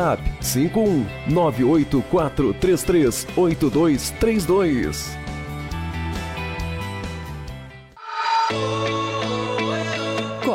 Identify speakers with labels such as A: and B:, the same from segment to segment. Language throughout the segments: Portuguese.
A: WhatsApp 51 98433 8232.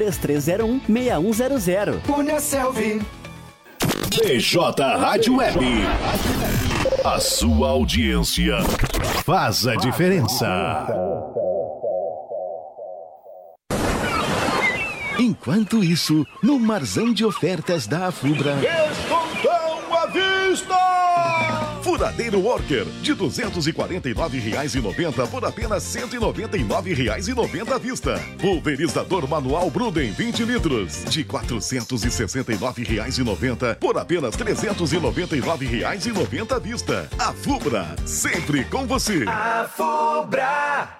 B: 3301 6100.
C: Punha Selvi.
D: BJ Rádio Web. A sua audiência faz a diferença. Enquanto isso, no marzão de ofertas da Afubra.
E: Descontão à vista!
D: Furadeiro Worker, de R$ 249,90 por apenas R$ 199,90 à vista. Pulverizador manual Bruden 20 litros, de R$ 469,90 por apenas R$ 399,90 à vista. A Fubra, sempre com você.
C: A Fubra!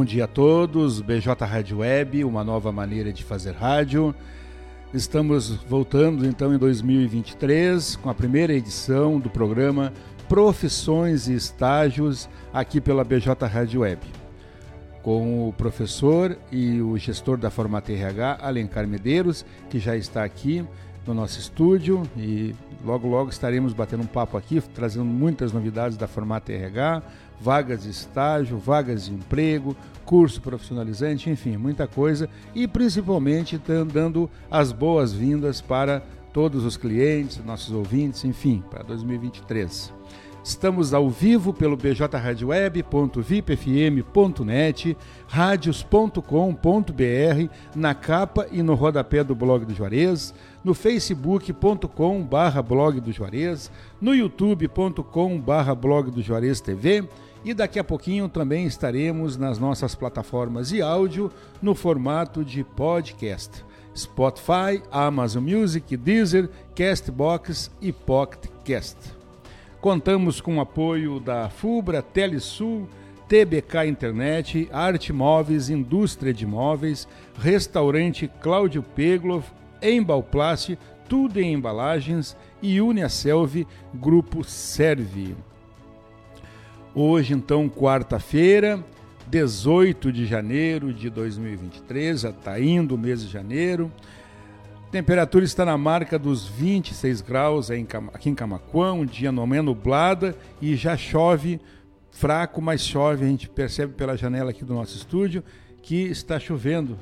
F: Bom dia a todos, BJ Rádio Web, uma nova maneira de fazer rádio. Estamos voltando então em 2023 com a primeira edição do programa Profissões e Estágios aqui pela BJ Rádio Web. Com o professor e o gestor da Formata RH, Alencar Medeiros, que já está aqui no nosso estúdio e logo logo estaremos batendo um papo aqui, trazendo muitas novidades da Formata RH, vagas de estágio, vagas de emprego, curso profissionalizante, enfim, muita coisa e principalmente dando as boas-vindas para todos os clientes, nossos ouvintes, enfim, para 2023. Estamos ao vivo pelo bjradioweb.vipfm.net, radios.com.br, na capa e no rodapé do blog do Juarez, no facebook.com barra blog do Juarez, no youtube.com barra blog do Juarez TV e daqui a pouquinho também estaremos nas nossas plataformas de áudio no formato de podcast. Spotify, Amazon Music, Deezer, Castbox e PocketCast. Contamos com o apoio da FUBRA, Telesul, TBK Internet, Arte Móveis, Indústria de Móveis, Restaurante Cláudio Pegloff, Embalplast, Tudo em Embalagens e Uniaselv Grupo Serve. Hoje, então, quarta-feira, 18 de janeiro de 2023, já está indo o mês de janeiro. Temperatura está na marca dos 26 graus aqui em Camacuã, um dia no manhã nublada e já chove fraco, mas chove, a gente percebe pela janela aqui do nosso estúdio que está chovendo.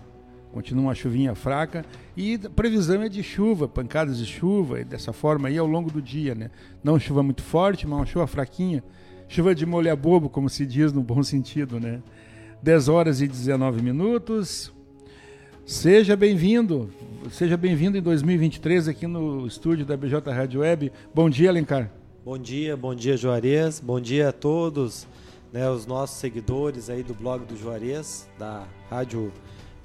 F: Continua uma chuvinha fraca e a previsão é de chuva, pancadas de chuva, e dessa forma aí ao longo do dia, né? Não chuva muito forte, mas uma chuva fraquinha. Chuva de molha bobo, como se diz no bom sentido, né? 10 horas e 19 minutos. Seja bem-vindo, seja bem-vindo em 2023 aqui no estúdio da BJ Rádio Web. Bom dia, Alencar.
G: Bom dia, bom dia, Juarez. Bom dia a todos, né, os nossos seguidores aí do blog do Juarez, da Rádio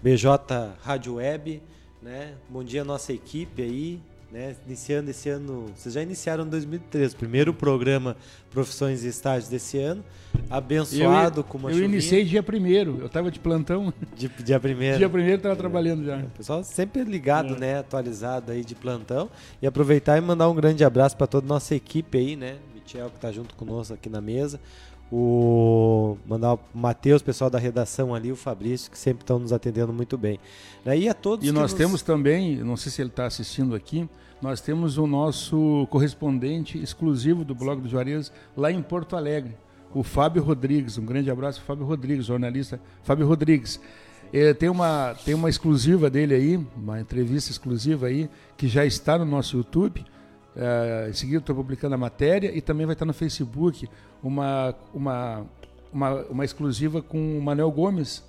G: BJ Rádio Web, né? Bom dia nossa equipe aí, né? Iniciando esse ano, vocês já iniciaram em 2013, primeiro programa Profissões e Estágios desse ano, abençoado
F: eu,
G: com uma
F: Eu chuvinha. iniciei dia primeiro, eu estava de plantão.
G: De, dia primeiro.
F: Dia primeiro estava trabalhando já. O
G: pessoal sempre ligado, é. né, atualizado aí de plantão e aproveitar e mandar um grande abraço para toda a nossa equipe aí, né? Michel que está junto conosco aqui na mesa, o mandar o Matheus, pessoal da redação ali, o Fabrício, que sempre estão nos atendendo muito bem. E a todos
F: E nós nos... temos também, não sei se ele está assistindo aqui, nós temos o nosso correspondente exclusivo do blog do Juarez lá em Porto Alegre, o Fábio Rodrigues. Um grande abraço, Fábio Rodrigues, jornalista Fábio Rodrigues. É, tem, uma, tem uma exclusiva dele aí, uma entrevista exclusiva aí, que já está no nosso YouTube. É, em seguida estou publicando a matéria e também vai estar no Facebook uma, uma, uma, uma exclusiva com o Manuel Gomes,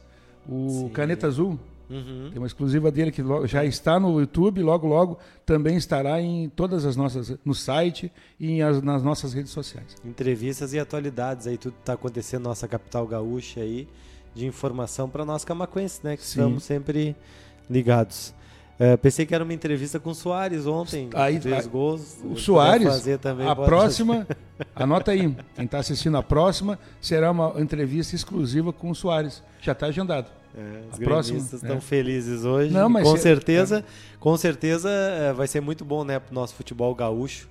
F: o Sim. Caneta Azul. Uhum. Tem uma exclusiva dele que já está no YouTube, logo logo também estará em todas as nossas no site e as, nas nossas redes sociais.
G: Entrevistas e atualidades aí tudo está acontecendo na nossa capital gaúcha aí de informação para nós camacuenses, né, que Sim. estamos sempre ligados. É, pensei que era uma entrevista com o Soares ontem, aí, três gols.
F: O Soares, também, a próxima, anota aí, quem está assistindo a próxima será uma entrevista exclusiva com o Soares. Já está agendado.
G: É, os gremistas estão é. felizes hoje. Não, mas com certeza, é. com certeza é, vai ser muito bom, né, para o nosso futebol gaúcho.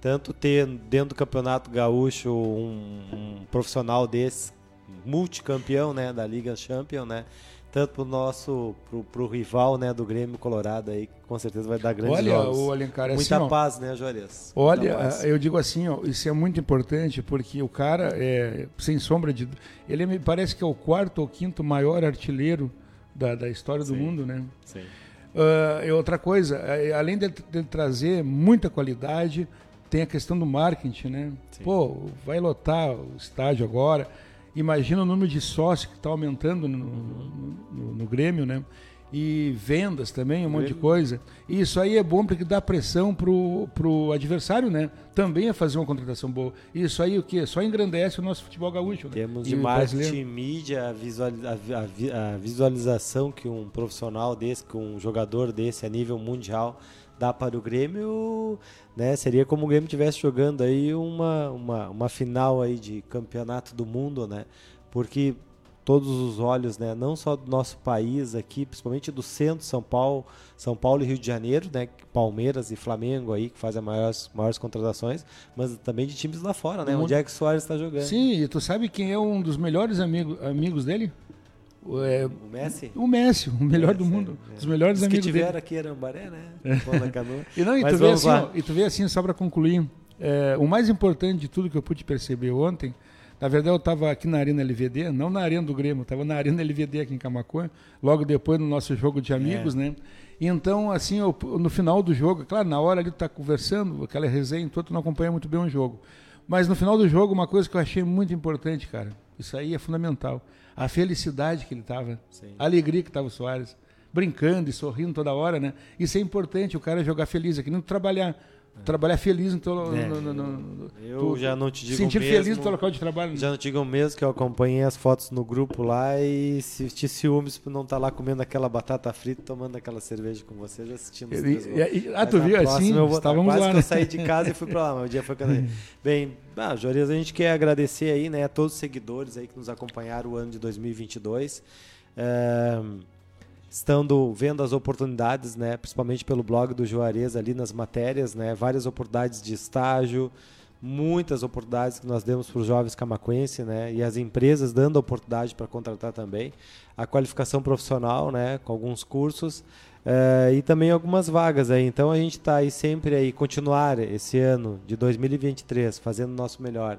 G: Tanto ter dentro do campeonato gaúcho um, um profissional desse, multicampeão, né, da Liga Champion, né, tanto pro nosso pro, pro rival né do Grêmio Colorado aí que com certeza vai dar grandes
F: olha,
G: jogos.
F: O Alencar, é
G: muita
F: assim,
G: paz né Juarez
F: olha eu digo assim ó, isso é muito importante porque o cara é sem sombra de ele me parece que é o quarto ou quinto maior artilheiro da, da história do mundo né
G: Sim.
F: Uh, outra coisa é, além de, de trazer muita qualidade tem a questão do marketing né Sim. pô vai lotar o estádio agora imagina o número de sócios que está aumentando no, no, no, Grêmio, né? E vendas também, um monte de coisa. E isso aí é bom porque dá pressão pro, pro adversário, né? Também a fazer uma contratação boa. E isso aí o quê? Só engrandece o nosso futebol gaúcho. Né?
G: Temos de marketing, mídia, a, a, a visualização que um profissional desse, que um jogador desse a nível mundial dá para o Grêmio, né? Seria como o Grêmio estivesse jogando aí uma, uma, uma final aí de campeonato do mundo, né? Porque todos os olhos, né, não só do nosso país aqui, principalmente do centro, São Paulo, São Paulo e Rio de Janeiro, né, Palmeiras e Flamengo aí que fazem as maiores, maiores contratações, mas também de times lá fora, né, onde é que o Soares está jogando.
F: Sim, e tu sabe quem é um dos melhores amigo, amigos dele?
G: O, é, o Messi?
F: O Messi, o melhor Messi, do mundo. É. Os melhores Os amigos
G: que tiveram
F: dele.
G: aqui em Arambaré, né?
F: e, não, e, tu vê assim, ó, e tu vê assim, só para concluir, é, o mais importante de tudo que eu pude perceber ontem, na verdade eu estava aqui na Arena LVD, não na Arena do Grêmio, estava na Arena LVD aqui em Camacuã, logo depois no nosso jogo de amigos, é. né? Então, assim, eu, no final do jogo, claro, na hora ali tu tá conversando, aquela resenha, tu não acompanha muito bem o jogo. Mas no final do jogo, uma coisa que eu achei muito importante, cara, isso aí é fundamental. A felicidade que ele estava, a alegria que estava o Soares, brincando e sorrindo toda hora, né? Isso é importante, o cara jogar feliz, aqui não trabalhar trabalhar feliz no teu é, no, no, no,
G: eu tu, já não te digo
F: sentir
G: mesmo,
F: feliz no teu local de trabalho
G: já não te digo mesmo que eu acompanhei as fotos no grupo lá e te ciúmes por não estar tá lá comendo aquela batata frita tomando aquela cerveja com você já assistindo os
F: três e, e, ah tu viu? assim
G: eu vou estávamos quase lá que né? eu saí de casa e fui para lá mas o dia foi quando bem ah, Jorias a gente quer agradecer aí né a todos os seguidores aí que nos acompanharam o ano de 2022 é, estando vendo as oportunidades, né, principalmente pelo blog do Juarez ali nas matérias, né, várias oportunidades de estágio, muitas oportunidades que nós demos para os jovens camacuenses, né, e as empresas dando oportunidade para contratar também, a qualificação profissional, né, com alguns cursos uh, e também algumas vagas aí. Então a gente está aí sempre aí continuar esse ano de 2023 fazendo o nosso melhor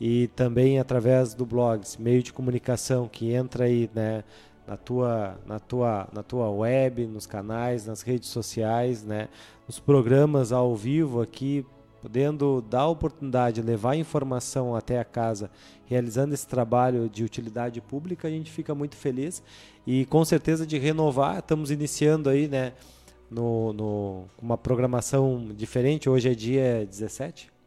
G: e também através do blogs, meio de comunicação que entra aí, né, na tua, na tua, na tua web, nos canais, nas redes sociais, né? nos programas ao vivo aqui, podendo dar a oportunidade, levar informação até a casa, realizando esse trabalho de utilidade pública, a gente fica muito feliz e com certeza de renovar. Estamos iniciando aí, né, no, no uma programação diferente. Hoje é dia 17?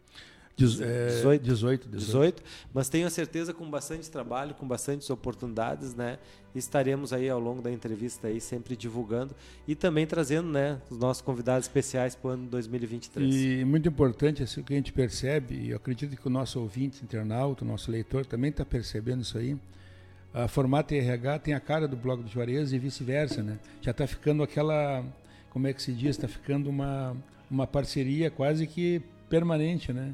F: 18, 18,
G: 18, mas tenho a certeza com bastante trabalho, com bastantes oportunidades, né? Estaremos aí ao longo da entrevista aí sempre divulgando e também trazendo, né, os nossos convidados especiais para o ano 2023.
F: E muito importante assim que a gente percebe, e eu acredito que o nosso ouvinte, internauta, o nosso leitor também está percebendo isso aí. A Formato RH tem a cara do blog do Juarez e vice-versa, né? Já está ficando aquela, como é que se diz, está ficando uma uma parceria quase que permanente, né?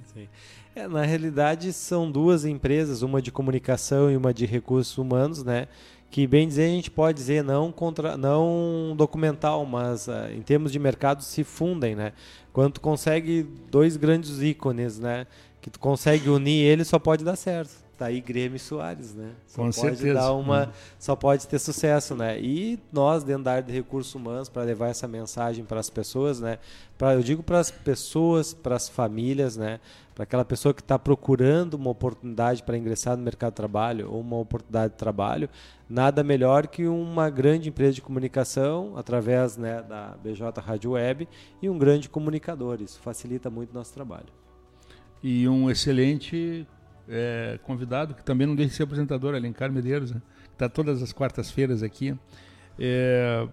G: É, na realidade, são duas empresas, uma de comunicação e uma de recursos humanos, né? Que bem dizer a gente pode dizer não contra, não documental, mas uh, em termos de mercado se fundem, né? Quando tu consegue dois grandes ícones, né? Que tu consegue unir eles, só pode dar certo. Tá aí Grêmio Soares, né?
F: Só Com pode certeza. dar
G: uma, hum. só pode ter sucesso, né? E nós dentro da área de recursos humanos para levar essa mensagem para as pessoas, né? Para eu digo para as pessoas, para as famílias, né? Para aquela pessoa que está procurando uma oportunidade para ingressar no mercado de trabalho ou uma oportunidade de trabalho, nada melhor que uma grande empresa de comunicação através né, da BJ Rádio Web e um grande comunicador. Isso facilita muito o nosso trabalho.
F: E um excelente é, convidado, que também não deixa de ser apresentador, Alencar Medeiros, né? está todas as quartas-feiras aqui. É,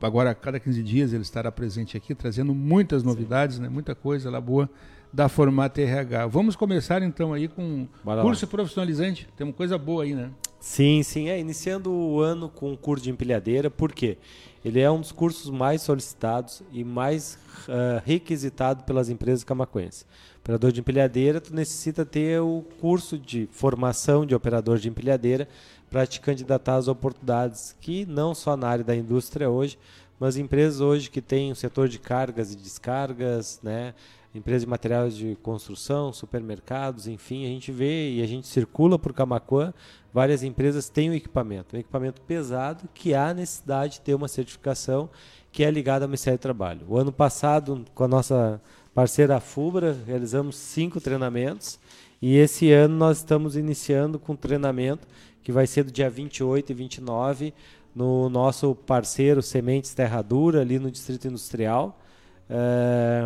F: agora, a cada 15 dias, ele estará presente aqui, trazendo muitas novidades, né? muita coisa lá boa da Formata RH. Vamos começar então aí com Bora curso lá. profissionalizante. Tem uma coisa boa aí, né?
G: Sim, sim. É, iniciando o ano com o curso de empilhadeira, por quê? Ele é um dos cursos mais solicitados e mais uh, requisitado pelas empresas camacuenses. Operador de empilhadeira, tu necessita ter o curso de formação de operador de empilhadeira para te candidatar às oportunidades que não só na área da indústria hoje, mas empresas hoje que têm o setor de cargas e descargas, né? empresas de materiais de construção, supermercados, enfim, a gente vê e a gente circula por Camacuã, várias empresas têm um equipamento, um equipamento pesado que há necessidade de ter uma certificação que é ligada ao Ministério do Trabalho. O ano passado, com a nossa parceira Fubra, realizamos cinco treinamentos e esse ano nós estamos iniciando com um treinamento que vai ser do dia 28 e 29 no nosso parceiro Sementes Terra Dura, ali no Distrito Industrial, é,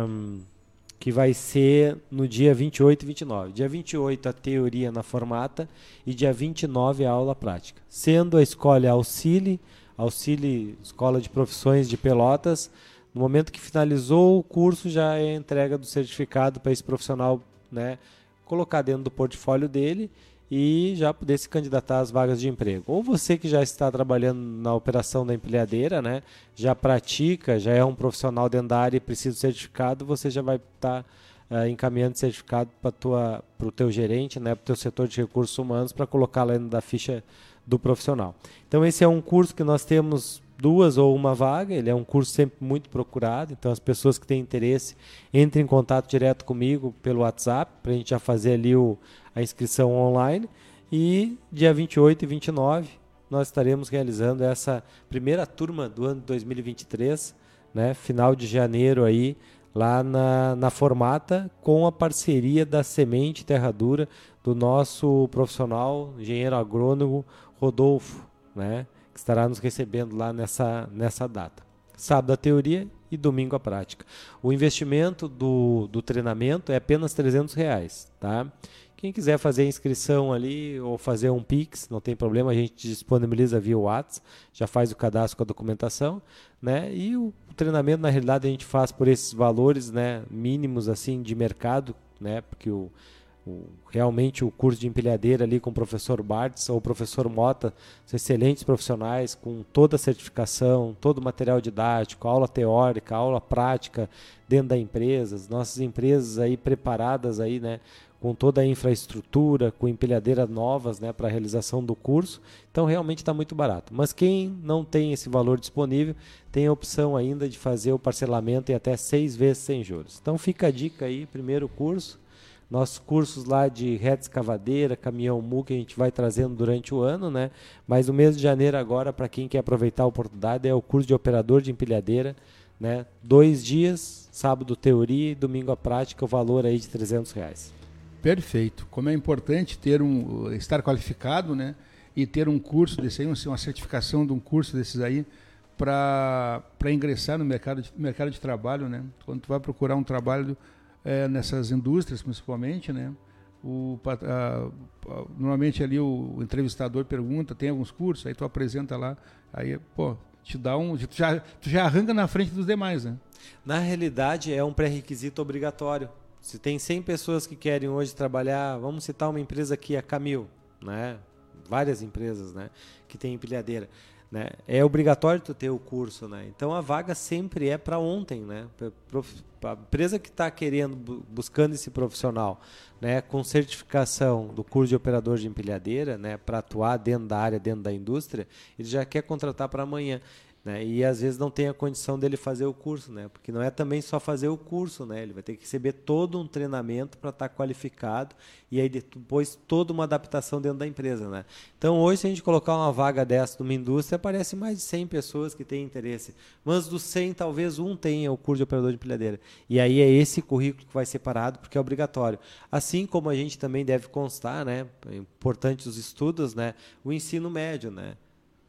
G: que vai ser no dia 28 e 29. Dia 28 a teoria na formata e dia 29 a aula prática. Sendo a escola Auxílio, Auxílio Escola de Profissões de Pelotas, no momento que finalizou o curso, já é entrega do certificado para esse profissional né, colocar dentro do portfólio dele e já poder se candidatar às vagas de emprego. Ou você que já está trabalhando na operação da empilhadeira, né, já pratica, já é um profissional dentro da área e precisa do certificado, você já vai estar tá, uh, encaminhando certificado para o teu gerente, né, para o teu setor de recursos humanos, para colocar lá dentro da ficha do profissional. Então esse é um curso que nós temos duas ou uma vaga, ele é um curso sempre muito procurado, então as pessoas que têm interesse entrem em contato direto comigo pelo WhatsApp, para a gente já fazer ali o, a inscrição online, e dia 28 e 29 nós estaremos realizando essa primeira turma do ano 2023, né, final de janeiro aí, lá na, na Formata, com a parceria da Semente Terra Dura, do nosso profissional, engenheiro agrônomo Rodolfo, né? Que estará nos recebendo lá nessa, nessa data. Sábado a teoria e domingo a prática. O investimento do, do treinamento é apenas 300 reais, tá? Quem quiser fazer a inscrição ali ou fazer um Pix, não tem problema, a gente disponibiliza via WhatsApp, já faz o cadastro com a documentação, né? E o treinamento, na realidade, a gente faz por esses valores né, mínimos assim de mercado, né? Porque o, o, realmente o curso de empilhadeira ali com o professor Bartz ou o professor Mota são excelentes profissionais com toda a certificação, todo o material didático, aula teórica, aula prática dentro da empresa, as nossas empresas aí preparadas aí, né, com toda a infraestrutura, com empilhadeiras novas né, para a realização do curso. Então realmente está muito barato. Mas quem não tem esse valor disponível tem a opção ainda de fazer o parcelamento em até seis vezes sem juros. Então fica a dica aí, primeiro curso, nossos cursos lá de reta escavadeira, caminhão mu que a gente vai trazendo durante o ano, né? Mas o mês de janeiro agora, para quem quer aproveitar a oportunidade, é o curso de operador de empilhadeira, né? Dois dias, sábado teoria e domingo a prática, o valor aí de 300 reais.
F: Perfeito. Como é importante ter um estar qualificado, né? E ter um curso desse aí, uma certificação de um curso desses aí para ingressar no mercado de, mercado de trabalho, né? Quando tu vai procurar um trabalho é, nessas indústrias, principalmente, né? O, a, a, normalmente ali o, o, entrevistador pergunta, tem alguns cursos, aí tu apresenta lá, aí, pô, te dá um. Tu já, tu já arranca na frente dos demais, né?
G: Na realidade, é um pré-requisito obrigatório. Se tem 100 pessoas que querem hoje trabalhar, vamos citar uma empresa aqui, a Camil, né? Várias empresas, né? Que tem empilhadeira. Né? É obrigatório tu ter o curso, né? Então a vaga sempre é para ontem, né? A empresa que está querendo, buscando esse profissional, né, com certificação do curso de operador de empilhadeira, né, para atuar dentro da área, dentro da indústria, ele já quer contratar para amanhã. Né? E às vezes não tem a condição dele fazer o curso, né? Porque não é também só fazer o curso, né? Ele vai ter que receber todo um treinamento para estar tá qualificado e aí depois toda uma adaptação dentro da empresa, né? Então hoje se a gente colocar uma vaga dessa numa indústria, aparece mais de 100 pessoas que têm interesse. Mas dos 100, talvez um tenha o curso de operador de empilhadeira. E aí é esse currículo que vai ser parado porque é obrigatório. Assim como a gente também deve constar, né? É importante os estudos, né? O ensino médio, né?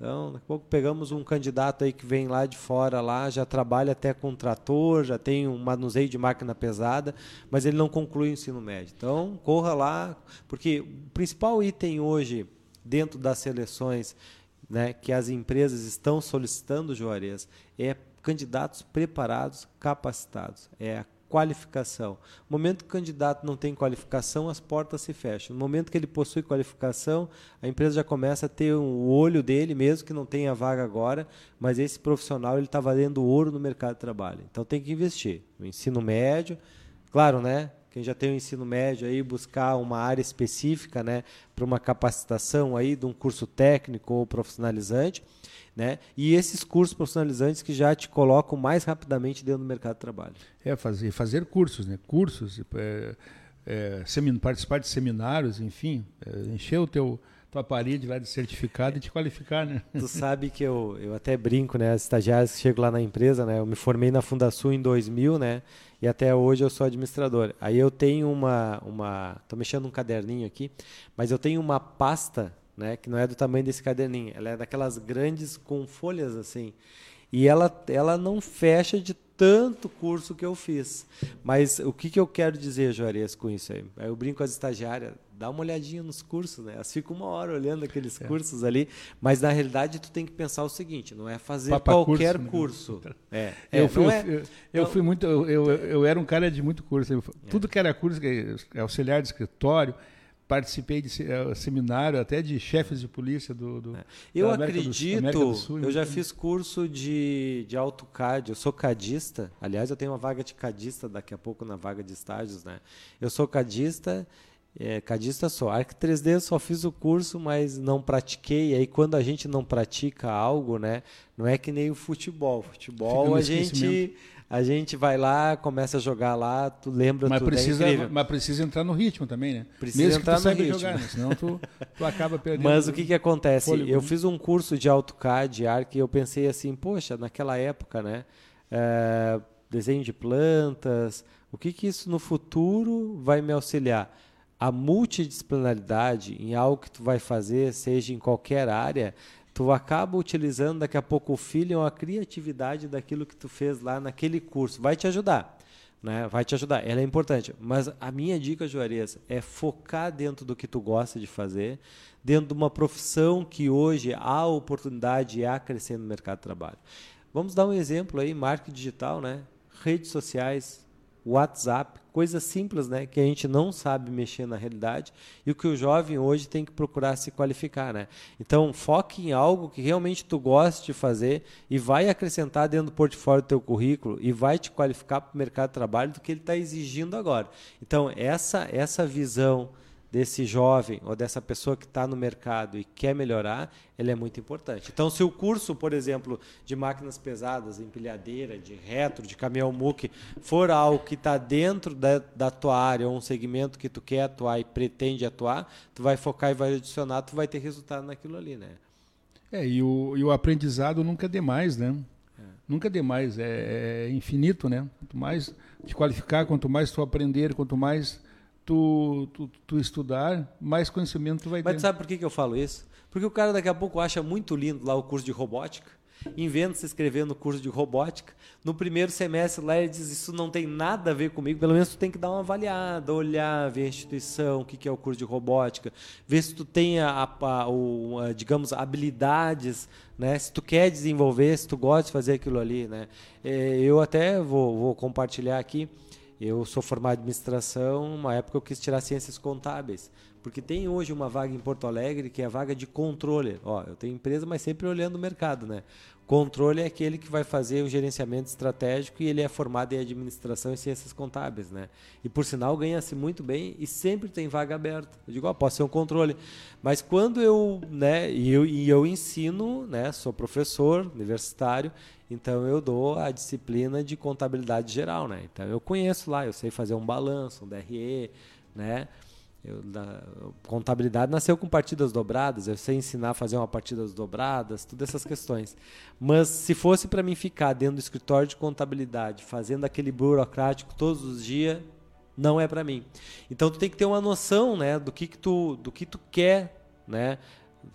G: Então, daqui a pouco pegamos um candidato aí que vem lá de fora, lá já trabalha até com trator, já tem um manuseio de máquina pesada, mas ele não conclui o ensino médio. Então, corra lá, porque o principal item hoje dentro das seleções né, que as empresas estão solicitando, Juarez, é candidatos preparados, capacitados. É a qualificação. No momento que o candidato não tem qualificação, as portas se fecham. No momento que ele possui qualificação, a empresa já começa a ter o olho dele, mesmo que não tenha vaga agora, mas esse profissional ele está valendo ouro no mercado de trabalho. Então tem que investir no ensino médio, claro, né? Quem já tem o ensino médio aí buscar uma área específica, né, para uma capacitação aí de um curso técnico ou profissionalizante né? E esses cursos profissionalizantes que já te colocam mais rapidamente dentro do mercado de trabalho.
F: É, fazer, fazer cursos, né? Cursos, é, é, participar de seminários, enfim, é, encher o teu tua parede lá de certificado e te qualificar, né?
G: Tu sabe que eu, eu até brinco, né? As estagiárias que chegam lá na empresa, né? Eu me formei na Fundação em 2000, né? E até hoje eu sou administrador. Aí eu tenho uma, uma, tô mexendo um caderninho aqui, mas eu tenho uma pasta né? Que não é do tamanho desse caderninho. Ela é daquelas grandes com folhas assim. E ela, ela não fecha de tanto curso que eu fiz. Mas o que, que eu quero dizer, Juarez, com isso aí? Eu brinco com as estagiárias, dá uma olhadinha nos cursos, né? Elas ficam uma hora olhando aqueles é. cursos ali, mas na realidade tu tem que pensar o seguinte, não é fazer Papa qualquer curso. curso.
F: É, é, eu, fui, é, eu, eu, fui muito, eu, eu, eu, era um cara de muito curso. É. Tudo que era curso, auxiliar de escritório, participei de uh, seminário até de chefes de polícia do, do
G: é. eu acredito do, do Sul, eu já fiz curso de, de AutoCAD eu sou cadista aliás eu tenho uma vaga de cadista daqui a pouco na vaga de estágios né eu sou cadista é, cadista só. Arc 3D eu só fiz o curso, mas não pratiquei. E aí quando a gente não pratica algo, né? Não é que nem o futebol. Futebol a gente a gente vai lá, começa a jogar lá, tu lembra
F: mas
G: tudo, é
F: precisa, é Mas precisa entrar no ritmo também, né?
G: Precisa Mesmo entrar que tu no ritmo. jogar,
F: né? senão tu, tu acaba perdendo.
G: Mas o que que acontece? Fôlego. Eu fiz um curso de AutoCAD, Arc, e eu pensei assim, poxa, naquela época, né? É, desenho de plantas, o que que isso no futuro vai me auxiliar? A multidisciplinaridade em algo que tu vai fazer, seja em qualquer área, tu acaba utilizando daqui a pouco o feeling ou a criatividade daquilo que tu fez lá naquele curso. Vai te ajudar. Né? Vai te ajudar. Ela é importante. Mas a minha dica, Juarez, é focar dentro do que tu gosta de fazer, dentro de uma profissão que hoje há oportunidade e há crescendo no mercado de trabalho. Vamos dar um exemplo aí, marketing digital, né? Redes sociais, WhatsApp, coisas simples, né, que a gente não sabe mexer na realidade e o que o jovem hoje tem que procurar se qualificar, né? Então, foque em algo que realmente tu goste de fazer e vai acrescentar dentro do portfólio do teu currículo e vai te qualificar para o mercado de trabalho do que ele está exigindo agora. Então, essa essa visão desse jovem ou dessa pessoa que está no mercado e quer melhorar, ele é muito importante. Então, se o curso, por exemplo, de máquinas pesadas, empilhadeira, de retro, de caminhão muque, for algo que está dentro da, da tua área ou um segmento que tu quer atuar e pretende atuar, tu vai focar e vai adicionar, tu vai ter resultado naquilo ali, né?
F: É, e o, e o aprendizado nunca é demais, né? É. Nunca é demais, é, é infinito, né? Quanto mais te qualificar, quanto mais tu aprender, quanto mais tu, tu, tu, estudar, mais conhecimento tu vai ter.
G: Mas sabe por que, que eu falo isso? Porque o cara daqui a pouco acha muito lindo lá o curso de robótica, inventa se inscrever no curso de robótica. No primeiro semestre lá ele diz: Isso não tem nada a ver comigo. Pelo menos tu tem que dar uma avaliada, olhar, ver a instituição, o que, que é o curso de robótica, ver se tu tem, a, a, a, a, digamos, habilidades, né? se tu quer desenvolver, se tu gosta de fazer aquilo ali. Né? É, eu até vou, vou compartilhar aqui. Eu sou formado em administração, uma época eu quis tirar ciências contábeis, porque tem hoje uma vaga em Porto Alegre que é a vaga de controle. Ó, eu tenho empresa, mas sempre olhando o mercado, né? Controle é aquele que vai fazer o gerenciamento estratégico e ele é formado em administração e ciências contábeis, né? E por sinal ganha-se muito bem e sempre tem vaga aberta. Eu digo, ó, posso ser um controle. Mas quando eu, né, e eu, e eu ensino, né, sou professor universitário, então eu dou a disciplina de contabilidade geral, né? Então eu conheço lá, eu sei fazer um balanço, um DRE, né? Eu, da, contabilidade nasceu com partidas dobradas, eu sei ensinar a fazer uma partidas dobradas, todas essas questões. Mas se fosse para mim ficar dentro do escritório de contabilidade, fazendo aquele burocrático todos os dias, não é para mim. Então tu tem que ter uma noção, né, do que que tu, do que tu quer, né?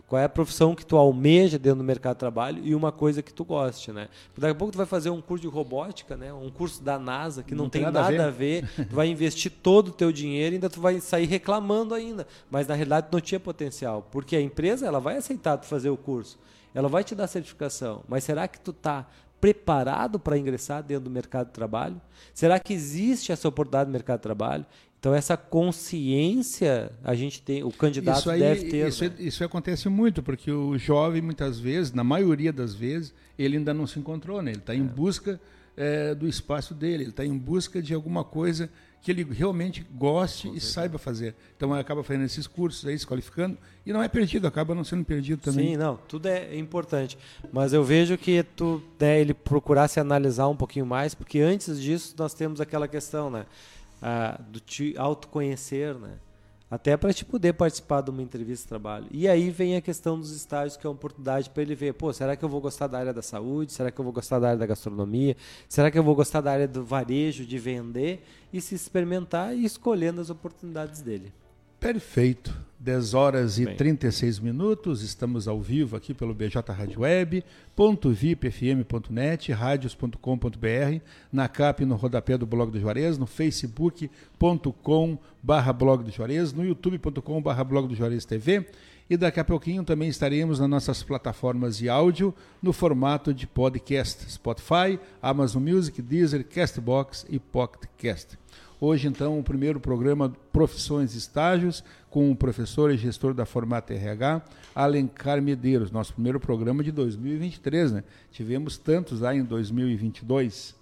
G: Qual é a profissão que tu almeja dentro do mercado de trabalho e uma coisa que tu goste, né? Daqui a pouco tu vai fazer um curso de robótica, né? Um curso da NASA que não, não tem, nada, nada a ver. A ver. tu vai investir todo o teu dinheiro e ainda tu vai sair reclamando ainda. Mas na realidade tu não tinha potencial, porque a empresa ela vai aceitar tu fazer o curso. Ela vai te dar certificação, mas será que tu tá preparado para ingressar dentro do mercado de trabalho? Será que existe essa oportunidade no mercado de trabalho? Então essa consciência a gente tem, o candidato
F: isso aí,
G: deve ter.
F: Isso, né? isso acontece muito porque o jovem muitas vezes, na maioria das vezes, ele ainda não se encontrou, né? Ele está em é. busca é, do espaço dele, ele está em busca de alguma coisa que ele realmente goste e saiba fazer. Então ele acaba fazendo esses cursos aí, se qualificando e não é perdido, acaba não sendo perdido também.
G: Sim, não, tudo é importante. Mas eu vejo que tu, né, ele procurar se analisar um pouquinho mais, porque antes disso nós temos aquela questão, né? Do te autoconhecer, né? Até para te poder participar de uma entrevista de trabalho. E aí vem a questão dos estágios, que é uma oportunidade para ele ver, pô, será que eu vou gostar da área da saúde? Será que eu vou gostar da área da gastronomia? Será que eu vou gostar da área do varejo, de vender? E se experimentar e escolhendo as oportunidades dele.
F: Perfeito. 10 horas e Bem. 36 minutos, estamos ao vivo aqui pelo BJ Rádio Web, ponto .vipfm.net, radios.com.br, na CAP no rodapé do Blog do Juarez, no facebook.com barra Blog do Juarez, no youtube.com barra Blog do Juarez TV e daqui a pouquinho também estaremos nas nossas plataformas de áudio no formato de podcast, Spotify, Amazon Music, Deezer, Castbox e Pocketcast. Hoje, então, o primeiro programa Profissões e Estágios, com o professor e gestor da Formata RH, Alencar Medeiros, nosso primeiro programa de 2023, né? Tivemos tantos lá em 2022.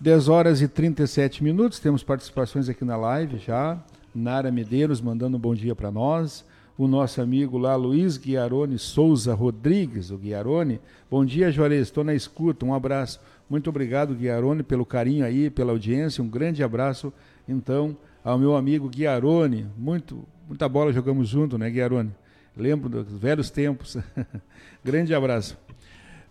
F: 10 horas e 37 minutos, temos participações aqui na live já. Nara Medeiros mandando um bom dia para nós. O nosso amigo lá, Luiz Guiarone Souza Rodrigues, o Guiarone. Bom dia, Juarez, estou na escuta. Um abraço. Muito obrigado, Guiarone, pelo carinho aí, pela audiência. Um grande abraço, então, ao meu amigo Guiarone. Muito, muita bola jogamos junto, né, Guiarone? Lembro dos velhos tempos. grande abraço.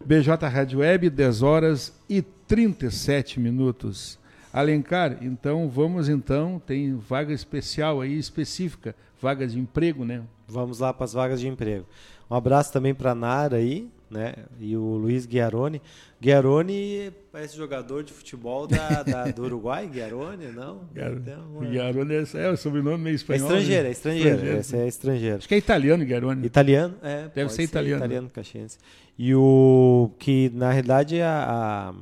F: BJ Rádio Web, 10 horas e 37 minutos. Alencar, então vamos então, tem vaga especial aí, específica, vaga de emprego, né?
G: Vamos lá para as vagas de emprego. Um abraço também para a Nara aí, né? E o Luiz Guiarone. Guiarone parece jogador de futebol da, da do Uruguai, Guiarone, não?
F: Então, é... Guiarone é, é o sobrenome meio espanhol.
G: É estrangeiro, né? é estrangeiro. estrangeiro. Esse é estrangeiro.
F: Acho que é italiano, Guiarone.
G: Italiano, é.
F: Deve ser, ser italiano.
G: Italiano, caxiense. E o que, na realidade, a, a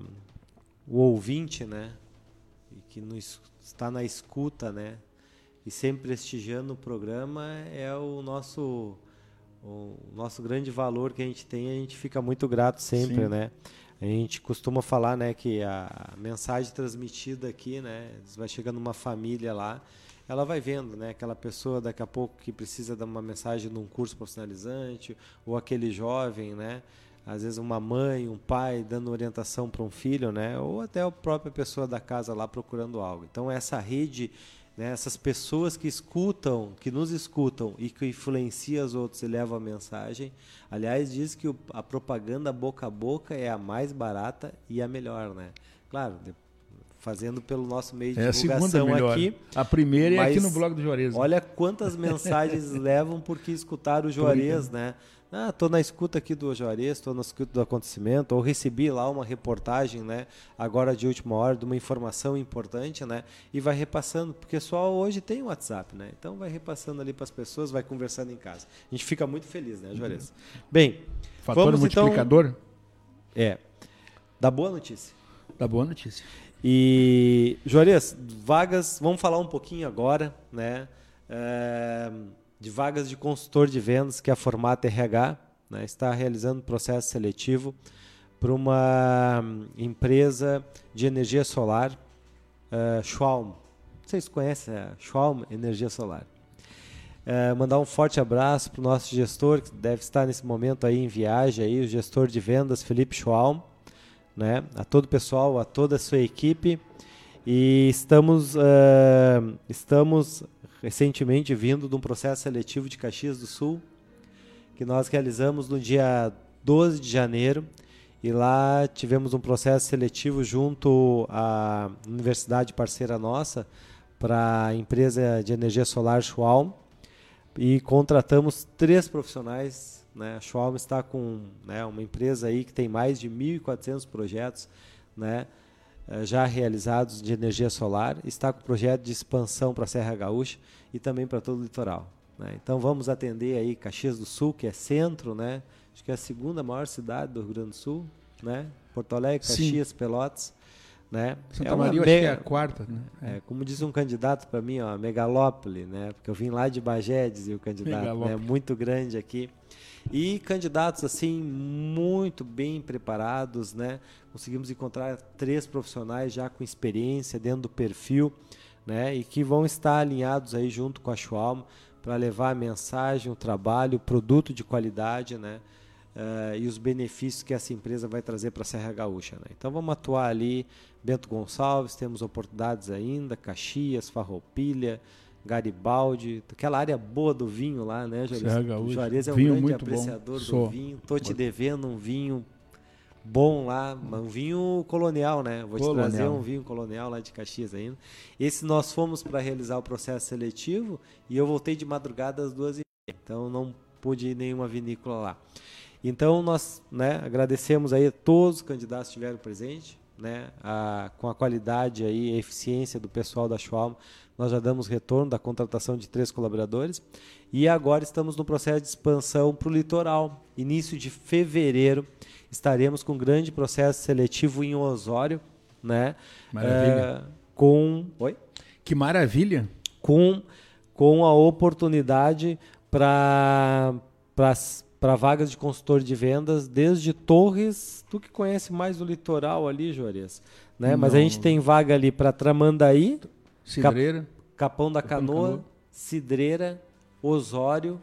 G: o ouvinte, né? Que nos, está na escuta, né? E sempre prestigiando o programa é o nosso o nosso grande valor que a gente tem, a gente fica muito grato sempre, Sim. né? A gente costuma falar, né, que a mensagem transmitida aqui, né, vai chegando uma família lá, ela vai vendo, né, aquela pessoa daqui a pouco que precisa de uma mensagem num curso profissionalizante, ou aquele jovem, né, às vezes uma mãe, um pai dando orientação para um filho, né, ou até a própria pessoa da casa lá procurando algo. Então essa rede né, essas pessoas que escutam, que nos escutam e que influenciam os outros e levam a mensagem. Aliás, diz que o, a propaganda boca a boca é a mais barata e a melhor, né? Claro, fazendo pelo nosso meio de
F: é
G: divulgação
F: a
G: aqui.
F: A primeira é aqui no blog do Juarez.
G: Olha quantas mensagens levam porque escutaram o Juarez, né? Ah, estou na escuta aqui do Juarez, estou na escuta do acontecimento, ou recebi lá uma reportagem, né, agora de última hora, de uma informação importante, né, e vai repassando, porque só hoje tem o WhatsApp, né, então vai repassando ali para as pessoas, vai conversando em casa. A gente fica muito feliz, né, Juarez? Uhum. Bem,
F: Fator
G: vamos
F: multiplicador?
G: Então, é, da boa notícia.
F: Da boa notícia.
G: E, Juarez, vagas, vamos falar um pouquinho agora, né, é, de vagas de consultor de vendas, que é a Formata RH, né, está realizando processo seletivo para uma empresa de energia solar, uh, Schwalm. Vocês conhecem a Schwalm Energia Solar? Uh, mandar um forte abraço para o nosso gestor, que deve estar nesse momento aí em viagem, aí, o gestor de vendas, Felipe Schwalm, né? a todo o pessoal, a toda a sua equipe. E estamos, uh, estamos recentemente vindo de um processo seletivo de Caxias do Sul, que nós realizamos no dia 12 de janeiro. E lá tivemos um processo seletivo junto à universidade parceira nossa para a empresa de energia solar Schwalm e contratamos três profissionais. Né? A Schwalm está com né, uma empresa aí que tem mais de 1.400 projetos, né? Eh, já realizados de energia solar, está com projeto de expansão para a Serra Gaúcha e também para todo o litoral. Né? Então vamos atender aí Caxias do Sul, que é centro, né? acho que é a segunda maior cidade do Rio Grande do Sul, né? Porto Alegre, Caxias, Sim. Pelotas. Né?
F: Santa é Maria, acho que é a quarta. Né?
G: É, como diz um candidato para mim, ó, megalópole, né? porque eu vim lá de Bagé, dizia o candidato, né? muito grande aqui. E candidatos assim muito bem preparados, né? Conseguimos encontrar três profissionais já com experiência dentro do perfil, né? E que vão estar alinhados aí junto com a Schwalm para levar a mensagem, o trabalho, o produto de qualidade, né? Uh, e os benefícios que essa empresa vai trazer para a Serra Gaúcha. Né? Então vamos atuar ali, Bento Gonçalves, temos oportunidades ainda, Caxias, Farroupilha, Garibaldi, aquela área boa do vinho lá, né, Juarez? Juarez é um
F: vinho
G: grande apreciador do
F: Sou.
G: vinho. Tô te devendo um vinho bom lá, um vinho colonial, né? Vou colonial. te trazer um vinho colonial lá de Caxias ainda. Esse nós fomos para realizar o processo seletivo e eu voltei de madrugada às duas e meia, então não pude ir nenhuma vinícola lá. Então nós, né, agradecemos aí a todos os candidatos que estiveram presentes, né, a, com a qualidade a eficiência do pessoal da Schwalm nós já damos retorno da contratação de três colaboradores e agora estamos no processo de expansão para o litoral. Início de fevereiro estaremos com um grande processo seletivo em Osório, né?
F: Maravilha.
G: É, com, oi?
F: Que maravilha!
G: Com com a oportunidade para para vagas de consultor de vendas desde Torres, tu que conhece mais o litoral ali, Juarez, né? Mas a gente tem vaga ali para Tramandaí,
F: Cidreira.
G: Capão da Canoa, Cidreira, Osório,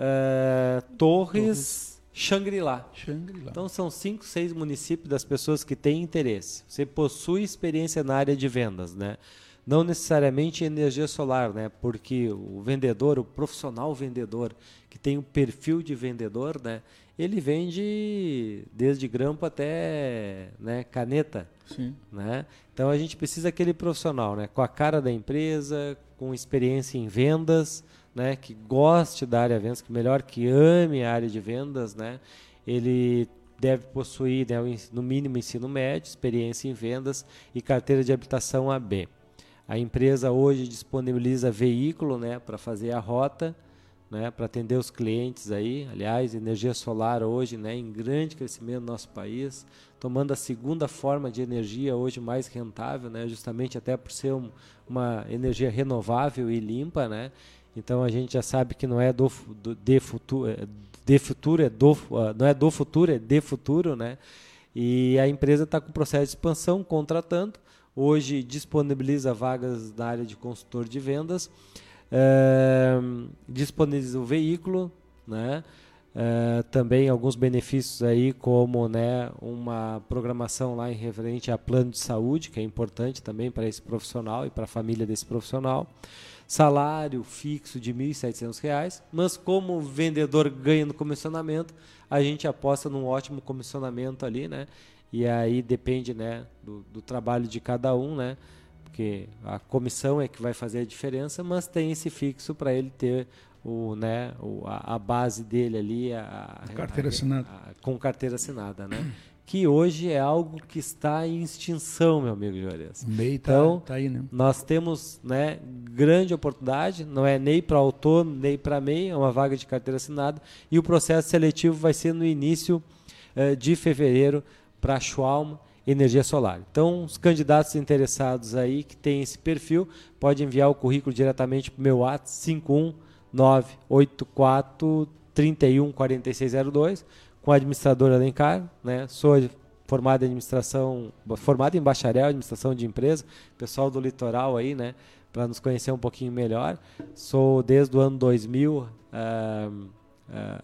G: uh, Torres, Torres. Xangri-Lá.
F: Xangri
G: então são cinco, seis municípios das pessoas que têm interesse. Você possui experiência na área de vendas, né? Não necessariamente energia solar, né? Porque o vendedor, o profissional vendedor, que tem um perfil de vendedor, né? Ele vende desde grampo até né, caneta.
F: Sim.
G: Né? Então a gente precisa aquele profissional, né? Com a cara da empresa, com experiência em vendas, né? Que goste da área de vendas, que melhor que ame a área de vendas, né? Ele deve possuir, né, no mínimo, ensino médio, experiência em vendas e carteira de habitação AB. A empresa hoje disponibiliza veículo né, para fazer a rota, né, para atender os clientes aí. Aliás, energia solar hoje né, em grande crescimento no nosso país, tomando a segunda forma de energia hoje mais rentável, né, justamente até por ser um, uma energia renovável e limpa. Né. Então a gente já sabe que não é do, do de futuro, é, de futuro é do, ah, não é do futuro, é de futuro, né? E a empresa está com processo de expansão, contratando. Hoje disponibiliza vagas na área de consultor de vendas, é, disponibiliza o veículo, né? É, também alguns benefícios aí como né, uma programação lá em referente a plano de saúde, que é importante também para esse profissional e para a família desse profissional. Salário fixo de R$ 1.700, mas como o vendedor ganha no comissionamento, a gente aposta num ótimo comissionamento ali, né? E aí depende né, do, do trabalho de cada um, né? Porque a comissão é que vai fazer a diferença, mas tem esse fixo para ele ter o, né, o, a, a, base dele ali, a,
F: a carteira assinada.
G: com carteira assinada, né? que hoje é algo que está em extinção, meu amigo Juarez.
F: MEI tá, então, tá aí, né?
G: nós temos né, grande oportunidade, não é nem para autônomo, nem para MEI, é uma vaga de carteira assinada, e o processo seletivo vai ser no início eh, de fevereiro para a Schwalm Energia Solar. Então, os candidatos interessados aí que têm esse perfil, pode enviar o currículo diretamente para o meu WhatsApp 51984 314602 com a administradora Alencar, né? Sou formado em administração, formado em bacharel em administração de empresa, pessoal do litoral aí, né? Para nos conhecer um pouquinho melhor. Sou desde o ano 2000 uh, uh,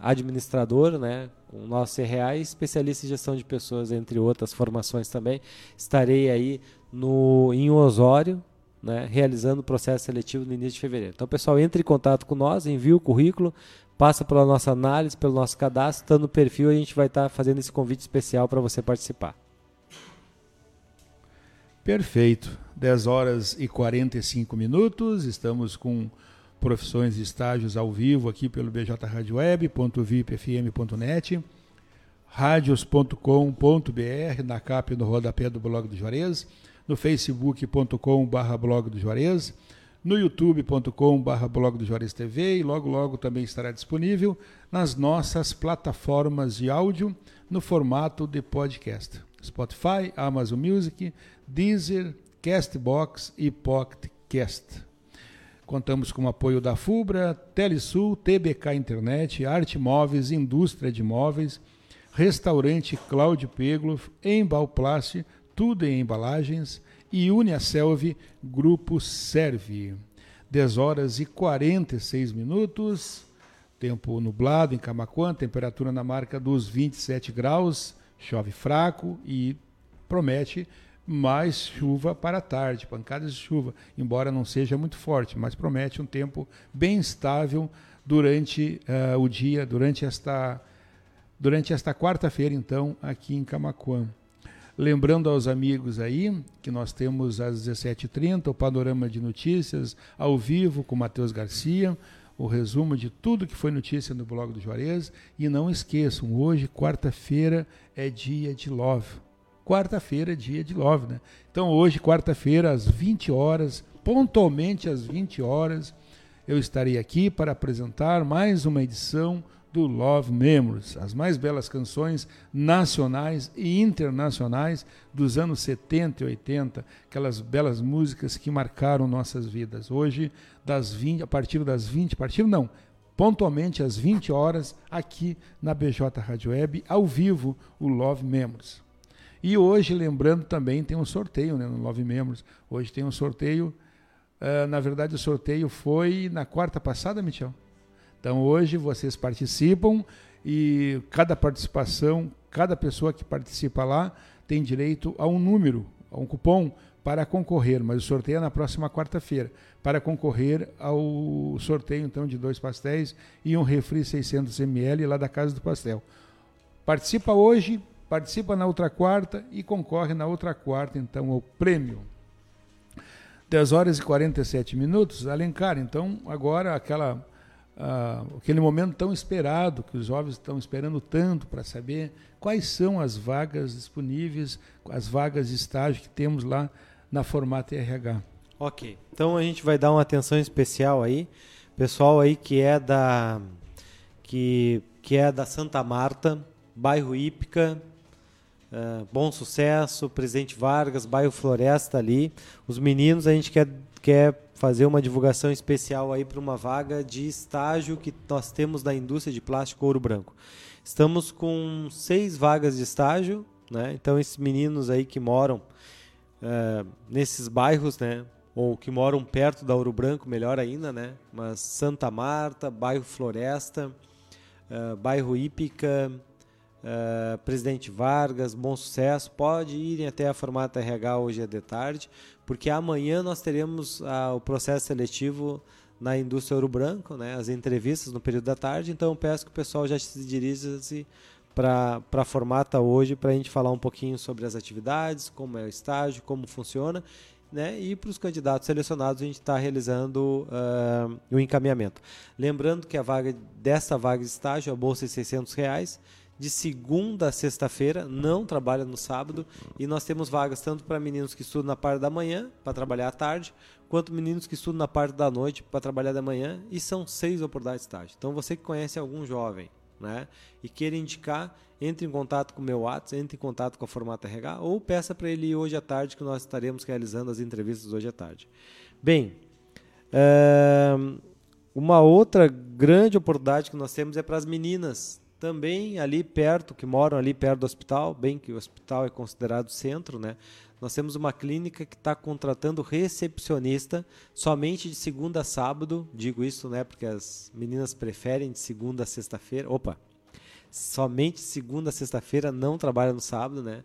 G: administrador, né? Com o nosso CRA e especialista em gestão de pessoas, entre outras formações também. Estarei aí no, em Osório, né, realizando o processo seletivo no início de fevereiro. Então, pessoal, entre em contato com nós, envie o currículo, passa pela nossa análise, pelo nosso cadastro, estando no perfil, a gente vai estar fazendo esse convite especial para você participar.
F: Perfeito. 10 horas e 45 minutos, estamos com profissões e estágios ao vivo aqui pelo bjradioweb.vipfm.net, radios.com.br, na capa no rodapé do blog do Juarez, no facebook.com.br blog do Juarez, no youtube.com.br blog do Juarez TV e logo logo também estará disponível nas nossas plataformas de áudio no formato de podcast. Spotify, Amazon Music, Deezer, Castbox e Pocketcast. Contamos com o apoio da FUBRA, Telesul, TBK Internet, Arte Móveis, Indústria de Móveis, Restaurante Cláudio Pegloff, Embalplast, tudo em embalagens, e Uniaselv Grupo Serve. 10 horas e 46 minutos, tempo nublado em Camacuã, temperatura na marca dos 27 graus, chove fraco e promete mais chuva para a tarde, pancadas de chuva, embora não seja muito forte, mas promete um tempo bem estável durante uh, o dia, durante esta, durante esta quarta-feira, então, aqui em Camacuã. Lembrando aos amigos aí que nós temos às 17h30 o panorama de notícias ao vivo com Matheus Garcia, o resumo de tudo que foi notícia no blog do Juarez. E não esqueçam, hoje, quarta-feira, é dia de love quarta-feira, dia de Love, né? Então hoje, quarta-feira, às 20 horas, pontualmente às 20 horas, eu estarei aqui para apresentar mais uma edição do Love Memories, as mais belas canções nacionais e internacionais dos anos 70 e 80, aquelas belas músicas que marcaram nossas vidas. Hoje, das 20, a partir das 20, a partir não, pontualmente às 20 horas, aqui na BJ Rádio Web, ao vivo, o Love Memories. E hoje, lembrando também, tem um sorteio né, no Love Members. Hoje tem um sorteio Uh, na verdade, o sorteio foi na quarta passada, Michel. Então, hoje vocês participam e cada participação, cada pessoa que participa lá tem direito a um número, a um cupom para concorrer, mas o sorteio é na próxima quarta-feira, para concorrer ao sorteio então de dois pastéis e um refri 600 ml lá da Casa do Pastel. Participa hoje, participa na outra quarta e concorre na outra quarta então ao prêmio. 10 horas e 47 minutos, Alencar, então agora aquela uh, aquele momento tão esperado, que os jovens estão esperando tanto para saber quais são as vagas disponíveis, as vagas de estágio que temos lá na Formata RH.
G: Ok, então a gente vai dar uma atenção especial aí, pessoal aí que é da que, que é da Santa Marta, bairro Ípica, uh, Bom Sucesso, Presidente Vargas, bairro Floresta ali. Os meninos a gente quer quer fazer uma divulgação especial aí para uma vaga de estágio que nós temos da indústria de plástico Ouro Branco. Estamos com seis vagas de estágio, né? Então esses meninos aí que moram uh, nesses bairros, né? Ou que moram perto da Ouro Branco, melhor ainda, né? Mas Santa Marta, bairro Floresta, uh, bairro Ípica, uh, Presidente Vargas, Bom Sucesso, pode irem até a Formata RH hoje de tarde porque amanhã nós teremos ah, o processo seletivo na indústria Ouro Branco, né, as entrevistas no período da tarde, então peço que o pessoal já se dirija-se para a formata hoje para a gente falar um pouquinho sobre as atividades, como é o estágio, como funciona, né? E para os candidatos selecionados a gente está realizando uh, o encaminhamento. Lembrando que a vaga dessa vaga de estágio, a bolsa é 600 reais, de segunda a sexta-feira, não trabalha no sábado, e nós temos vagas tanto para meninos que estudam na parte da manhã, para trabalhar à tarde, quanto meninos que estudam na parte da noite, para trabalhar da manhã, e são seis oportunidades de estágio. Então, você que conhece algum jovem né, e queira indicar, entre em contato com o meu WhatsApp, entre em contato com a Formata RH, ou peça para ele ir hoje à tarde, que nós estaremos realizando as entrevistas hoje à tarde. Bem, uma outra grande oportunidade que nós temos é para as meninas também ali perto, que moram ali perto do hospital, bem que o hospital é considerado centro, né? Nós temos uma clínica que está contratando recepcionista somente de segunda a sábado. Digo isso, né? Porque as meninas preferem de segunda a sexta-feira. Opa! Somente segunda a sexta-feira, não trabalha no sábado, né?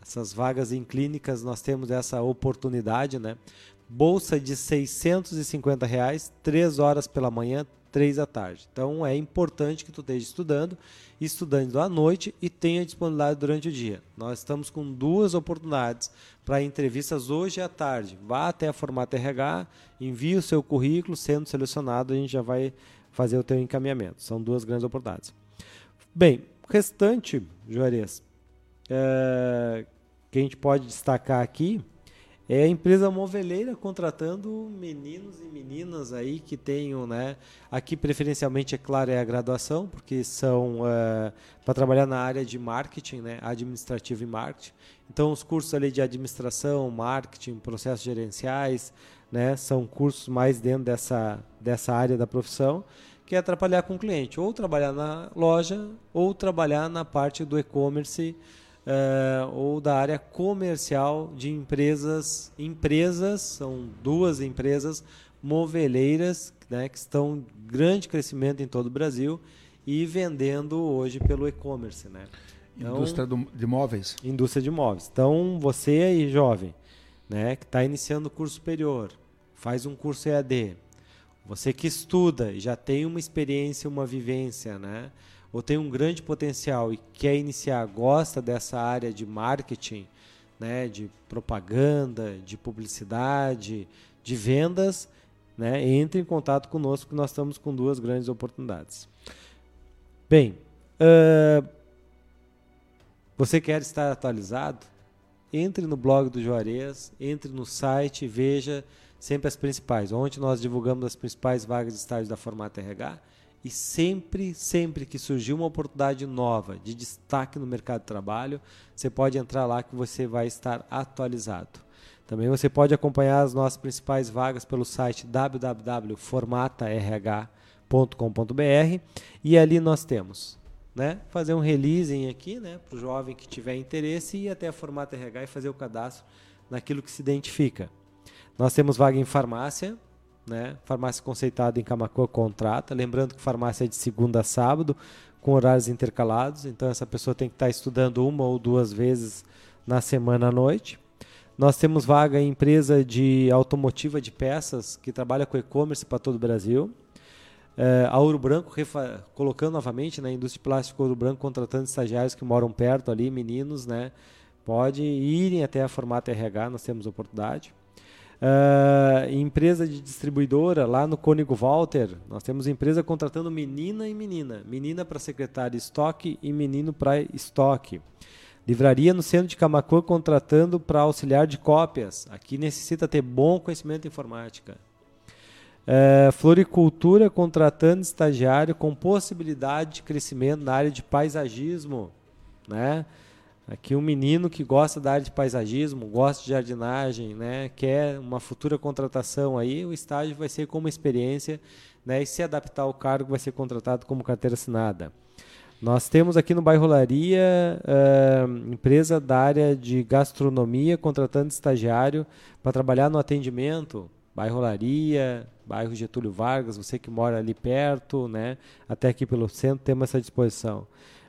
G: Essas vagas em clínicas nós temos essa oportunidade, né? Bolsa de 650 reais, três horas pela manhã, três da tarde. Então é importante que tu esteja estudando, estudando à noite e tenha disponibilidade durante o dia. Nós estamos com duas oportunidades para entrevistas hoje à tarde. Vá até a Formata RH, envie o seu currículo, sendo selecionado, a gente já vai fazer o teu encaminhamento. São duas grandes oportunidades. Bem, o restante, Juarez, é, que a gente pode destacar aqui é a empresa moveleira contratando meninos e meninas aí que tenham, né? Aqui preferencialmente é claro é a graduação, porque são uh, para trabalhar na área de marketing, né? Administrativo e marketing. Então os cursos ali de administração, marketing, processos gerenciais, né? São cursos mais dentro dessa dessa área da profissão que é trabalhar com o cliente, ou trabalhar na loja, ou trabalhar na parte do e-commerce uh, ou da área comercial de empresas. Empresas, são duas empresas moveleiras né, que estão em grande crescimento em todo o Brasil e vendendo hoje pelo e-commerce. Né?
F: Então, indústria do, de móveis.
G: Indústria de móveis. Então, você aí, jovem, né, que está iniciando o curso superior, faz um curso EAD. Você que estuda e já tem uma experiência, uma vivência, né? Ou tem um grande potencial e quer iniciar, gosta dessa área de marketing, né, de propaganda, de publicidade, de vendas, né, entre em contato conosco que nós estamos com duas grandes oportunidades. Bem, uh, você quer estar atualizado? Entre no blog do Juarez, entre no site, veja sempre as principais. Ontem nós divulgamos as principais vagas de estágio da Formata RH e sempre, sempre que surgir uma oportunidade nova de destaque no mercado de trabalho, você pode entrar lá que você vai estar atualizado. Também você pode acompanhar as nossas principais vagas pelo site www.formatarh.com.br e ali nós temos, né, fazer um releasing aqui, né, para o jovem que tiver interesse e ir até a Formata RH e fazer o cadastro naquilo que se identifica. Nós temos vaga em farmácia, né? Farmácia conceitada em Camacuã contrata. Lembrando que farmácia é de segunda a sábado, com horários intercalados. Então essa pessoa tem que estar estudando uma ou duas vezes na semana à noite. Nós temos vaga em empresa de automotiva de peças que trabalha com e-commerce para todo o Brasil. É, a Ouro Branco colocando novamente na né, indústria de plástico Ouro Branco contratando estagiários que moram perto ali, meninos, né? Pode irem até a Formata RH, nós temos oportunidade. Uh, empresa de distribuidora lá no Cônigo Walter, nós temos empresa contratando menina e menina. Menina para secretária estoque e menino para estoque. Livraria no centro de Camacuã contratando para auxiliar de cópias. Aqui necessita ter bom conhecimento de informática. Uh, floricultura contratando estagiário com possibilidade de crescimento na área de paisagismo. Né? Aqui um menino que gosta da área de paisagismo, gosta de jardinagem, né, quer uma futura contratação aí, o estágio vai ser como experiência, né, e se adaptar ao cargo vai ser contratado como carteira assinada. Nós temos aqui no bairro Laria, uh, empresa da área de gastronomia contratando estagiário para trabalhar no atendimento, bairro Laria, bairro Getúlio Vargas, você que mora ali perto, né, até aqui pelo centro, temos essa disposição.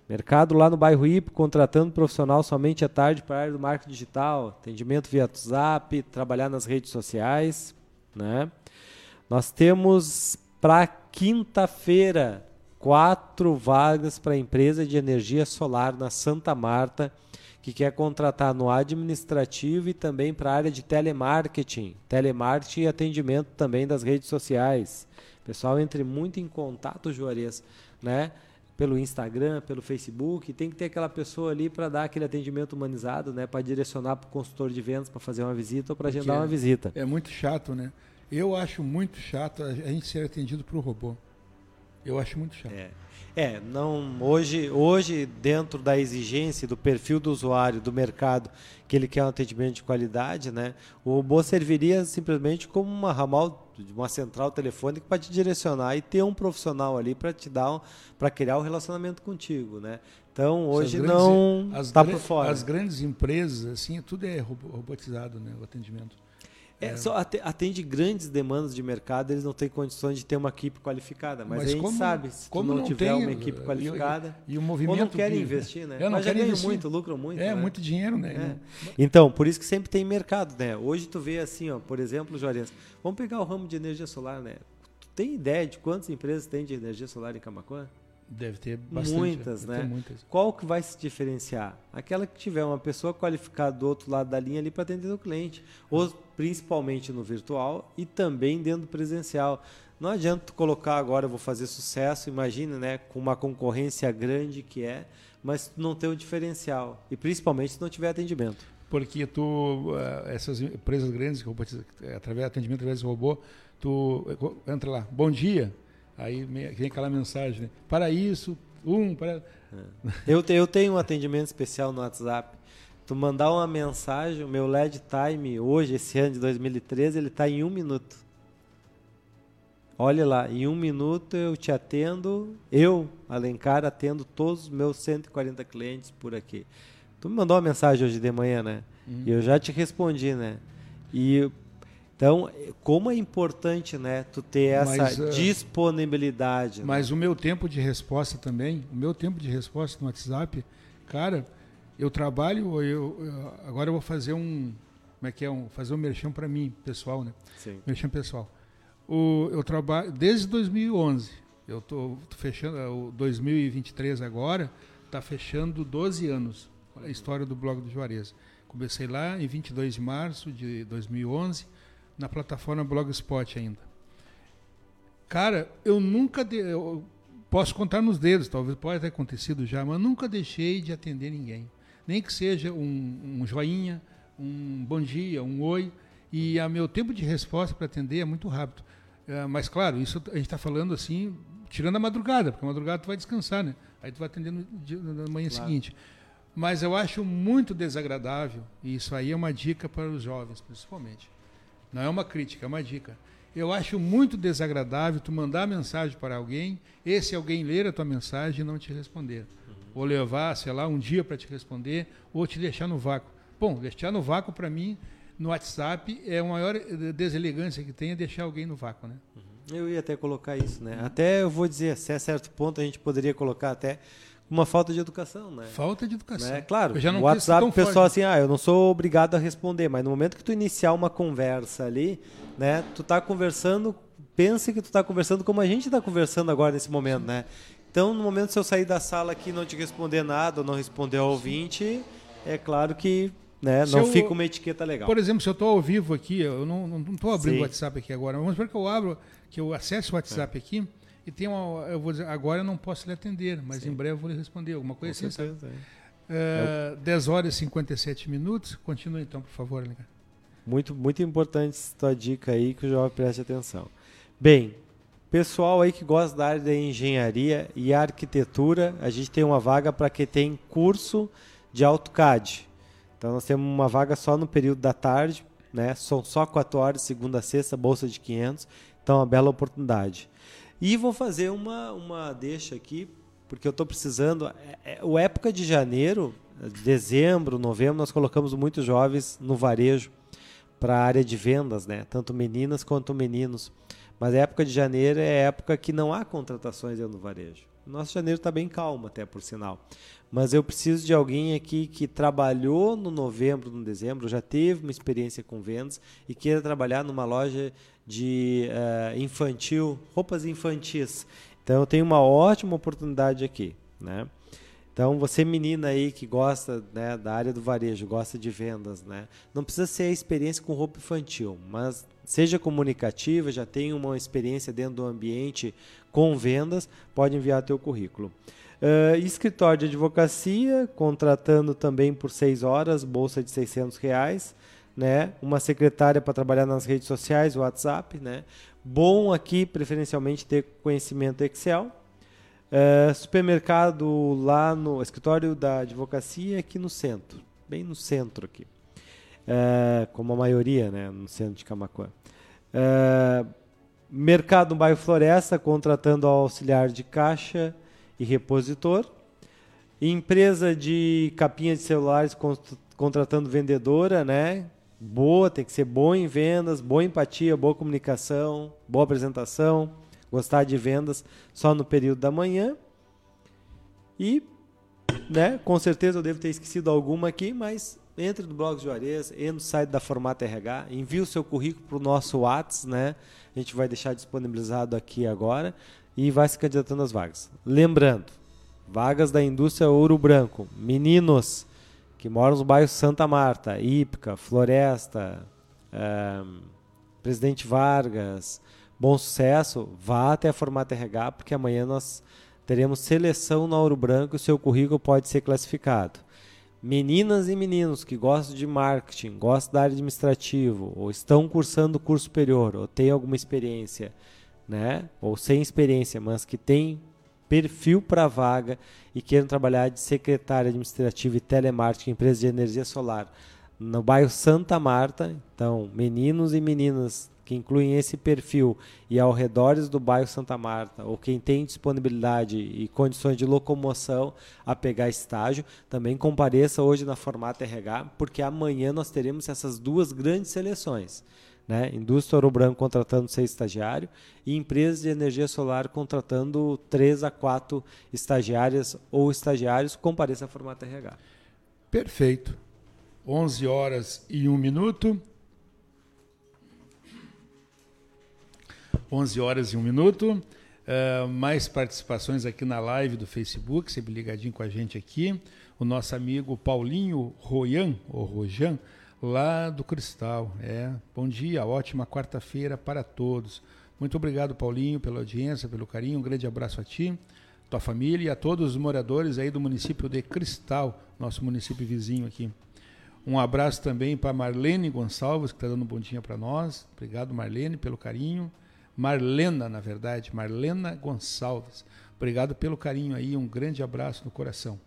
G: Mercado lá no bairro Ipo, contratando profissional somente à tarde para a área do marketing digital, atendimento via WhatsApp, trabalhar nas redes sociais. Né? Nós temos para quinta-feira quatro vagas para a empresa de energia solar na Santa Marta, que quer contratar no administrativo e também para a área de telemarketing, telemarketing e atendimento também das redes sociais. Pessoal, entre muito em contato, Juarez, né? Pelo Instagram, pelo Facebook, tem que ter aquela pessoa ali para dar aquele atendimento humanizado, né, para direcionar para o consultor de vendas para fazer uma visita ou para agendar uma visita.
F: É muito chato, né? Eu acho muito chato a gente ser atendido por um robô. Eu acho muito chato.
G: É. É, não hoje, hoje dentro da exigência do perfil do usuário, do mercado, que ele quer um atendimento de qualidade, né? O robô serviria simplesmente como uma ramal de uma central telefônica para te direcionar e ter um profissional ali para te dar um, para criar o um relacionamento contigo, né? Então hoje grandes, não está por fora.
F: As grandes empresas assim, tudo é robotizado, né? O atendimento.
G: É, só atende grandes demandas de mercado, eles não têm condições de ter uma equipe qualificada. Mas, mas a gente como, sabe, se como não, não tiver tem, uma equipe qualificada,
F: e, e, o movimento ou
G: não querem investir, né?
F: Eu mas já ganham
G: muito, lucram muito.
F: É,
G: né?
F: muito dinheiro, né?
G: É. Então, por isso que sempre tem mercado, né? Hoje tu vê assim, ó, por exemplo, Juarez, vamos pegar o ramo de energia solar, né? Tu tem ideia de quantas empresas tem de energia solar em Camacuã?
F: Deve ter bastante.
G: Muitas,
F: deve
G: né?
F: Muitas.
G: Qual que vai se diferenciar? Aquela que tiver uma pessoa qualificada do outro lado da linha ali para atender o cliente. Ou principalmente no virtual e também dentro do presencial. Não adianta tu colocar agora, eu vou fazer sucesso, imagina, né? Com uma concorrência grande que é, mas não ter o diferencial. E principalmente se não tiver atendimento.
F: Porque tu, eh, essas empresas grandes, através do atendimento através do robô, tu eh, entra lá, bom dia, Aí vem aquela mensagem, né? Para isso, um, para. É.
G: Eu, eu tenho um atendimento especial no WhatsApp. Tu mandar uma mensagem, o meu LED time hoje, esse ano de 2013, ele está em um minuto. Olha lá, em um minuto eu te atendo, eu, Alencar, atendo todos os meus 140 clientes por aqui. Tu me mandou uma mensagem hoje de manhã, né? Uhum. E eu já te respondi, né? E então, como é importante, né, tu ter essa mas, uh, disponibilidade.
F: Né? Mas né? o meu tempo de resposta também, o meu tempo de resposta no WhatsApp, cara, eu trabalho, eu, eu agora eu vou fazer um, como é que é, um, fazer um merchan para mim, pessoal, né?
G: Sim.
F: Merchan pessoal. O, eu trabalho desde 2011. Eu tô, tô fechando o 2023 agora, tá fechando 12 anos. Olha a história do blog do Juarez. Comecei lá em 22 de março de 2011 na plataforma Blogspot ainda. Cara, eu nunca. De, eu posso contar nos dedos, talvez pode ter acontecido já, mas nunca deixei de atender ninguém. Nem que seja um, um joinha, um bom dia, um oi. E a meu tempo de resposta para atender é muito rápido. É, mas, claro, isso a gente está falando assim, tirando a madrugada, porque a madrugada tu vai descansar, né? Aí tu vai atender no dia, na manhã claro. seguinte. Mas eu acho muito desagradável, e isso aí é uma dica para os jovens, principalmente não é uma crítica, é uma dica. Eu acho muito desagradável tu mandar mensagem para alguém, esse alguém ler a tua mensagem e não te responder. Uhum. Ou levar, sei lá, um dia para te responder, ou te deixar no vácuo. Bom, deixar no vácuo para mim no WhatsApp é a maior deselegância que tem é deixar alguém no vácuo, né?
G: Eu ia até colocar isso, né? Até eu vou dizer, se a certo ponto a gente poderia colocar até uma falta de educação, né?
F: Falta de educação.
G: Né? Claro, eu já não o WhatsApp o pessoal assim, ah, eu não sou obrigado a responder, mas no momento que tu iniciar uma conversa ali, né, tu tá conversando, pense que tu tá conversando como a gente está conversando agora nesse momento, né? Então, no momento se eu sair da sala aqui e não te responder nada, ou não responder ao ouvinte, é claro que né, não eu, fica uma etiqueta legal.
F: Por exemplo, se eu estou ao vivo aqui, eu não estou abrindo o WhatsApp aqui agora, vamos ver que eu abro, que eu acesse o WhatsApp é. aqui e tem uma, eu vou dizer, agora eu não posso lhe atender, mas Sim. em breve eu vou lhe responder alguma coisa Com assim. Certeza, é. Uh, 10 horas e 57 minutos. Continua então, por favor, Linga.
G: Muito, muito importante tua dica aí que o jovem preste atenção. Bem, pessoal aí que gosta da área da engenharia e arquitetura, a gente tem uma vaga para quem tem curso de AutoCAD. Então nós temos uma vaga só no período da tarde, né? São só 4 horas, segunda a sexta, bolsa de 500. Então, uma bela oportunidade. E vou fazer uma, uma deixa aqui, porque eu estou precisando. É, é, o época de janeiro, dezembro, novembro, nós colocamos muitos jovens no varejo para a área de vendas, né? Tanto meninas quanto meninos. Mas a época de janeiro é época que não há contratações dentro do varejo. Nosso janeiro está bem calmo, até por sinal. Mas eu preciso de alguém aqui que trabalhou no novembro, no dezembro, já teve uma experiência com vendas e queira trabalhar numa loja de uh, infantil, roupas infantis. Então eu tenho uma ótima oportunidade aqui, né? Então você menina aí que gosta né, da área do varejo, gosta de vendas, né? Não precisa ser a experiência com roupa infantil, mas seja comunicativa, já tem uma experiência dentro do ambiente com vendas, pode enviar teu currículo. Uh, escritório de advocacia, contratando também por seis horas, bolsa de 600 reais né? Uma secretária para trabalhar nas redes sociais, WhatsApp, né? Bom aqui, preferencialmente, ter conhecimento Excel. É, supermercado lá no escritório da advocacia aqui no centro, bem no centro aqui, é, como a maioria, né, no centro de Camacuã. É, mercado no bairro Floresta, contratando auxiliar de caixa e repositor. Empresa de capinha de celulares contratando vendedora, né? Boa, tem que ser boa em vendas, boa empatia, boa comunicação, boa apresentação, gostar de vendas só no período da manhã. E, né, com certeza eu devo ter esquecido alguma aqui, mas entre no blog Juarez, entre no site da Formata RH, envie o seu currículo para o nosso WhatsApp, né? A gente vai deixar disponibilizado aqui agora e vai se candidatando às vagas. Lembrando, vagas da indústria Ouro Branco. Meninos, que moram nos bairros Santa Marta, Ípica, Floresta, é, Presidente Vargas, Bom Sucesso, vá até a Formata RH, porque amanhã nós teremos seleção no Ouro Branco e o seu currículo pode ser classificado. Meninas e meninos que gostam de marketing, gostam da área administrativa, ou estão cursando curso superior, ou têm alguma experiência, né? ou sem experiência, mas que têm perfil para vaga e queiram trabalhar de secretária administrativa e telemarketing em empresa de energia solar no bairro Santa Marta, então meninos e meninas que incluem esse perfil e ao redores do bairro Santa Marta, ou quem tem disponibilidade e condições de locomoção a pegar estágio, também compareça hoje na Formata RH, porque amanhã nós teremos essas duas grandes seleções. Né? Indústria Ouro Branco contratando seis estagiários e empresas de energia solar contratando três a quatro estagiárias ou estagiários, compareça a formato RH.
F: Perfeito. 11 horas e um minuto. 11 horas e um minuto. Uh, mais participações aqui na live do Facebook, sempre ligadinho com a gente aqui. O nosso amigo Paulinho Royan, ou Rojan, lá do Cristal. É, bom dia, ótima quarta-feira para todos. Muito obrigado, Paulinho, pela audiência, pelo carinho. Um grande abraço a ti, tua família e a todos os moradores aí do município de Cristal, nosso município vizinho aqui. Um abraço também para Marlene Gonçalves, que está dando um bom dia para nós. Obrigado, Marlene, pelo carinho. Marlena, na verdade, Marlena Gonçalves. Obrigado pelo carinho aí, um grande abraço no coração.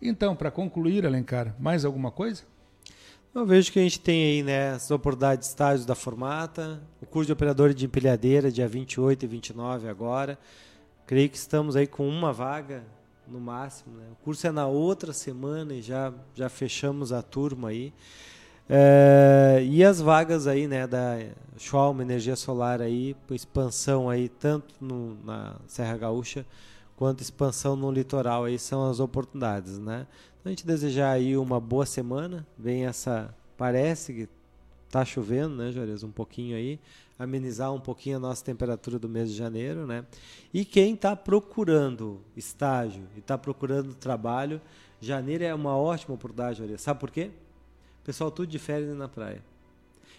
F: Então, para concluir, Alencar, mais alguma coisa?
G: Eu vejo que a gente tem aí né, as oportunidades de estágios da Formata, o curso de operador de empilhadeira, dia 28 e 29 agora. Creio que estamos aí com uma vaga no máximo. Né? O curso é na outra semana e já, já fechamos a turma aí. É, e as vagas aí, né, da Schwalm Energia Solar aí, expansão aí, tanto no, na Serra Gaúcha, quanto expansão no litoral aí são as oportunidades, né? Então a gente desejar aí uma boa semana, vem essa, parece que tá chovendo, né, Juarez, um pouquinho aí, amenizar um pouquinho a nossa temperatura do mês de janeiro, né? E quem está procurando estágio e está procurando trabalho, janeiro é uma ótima oportunidade, Juarez. Sabe por quê? Pessoal, tudo de férias na praia.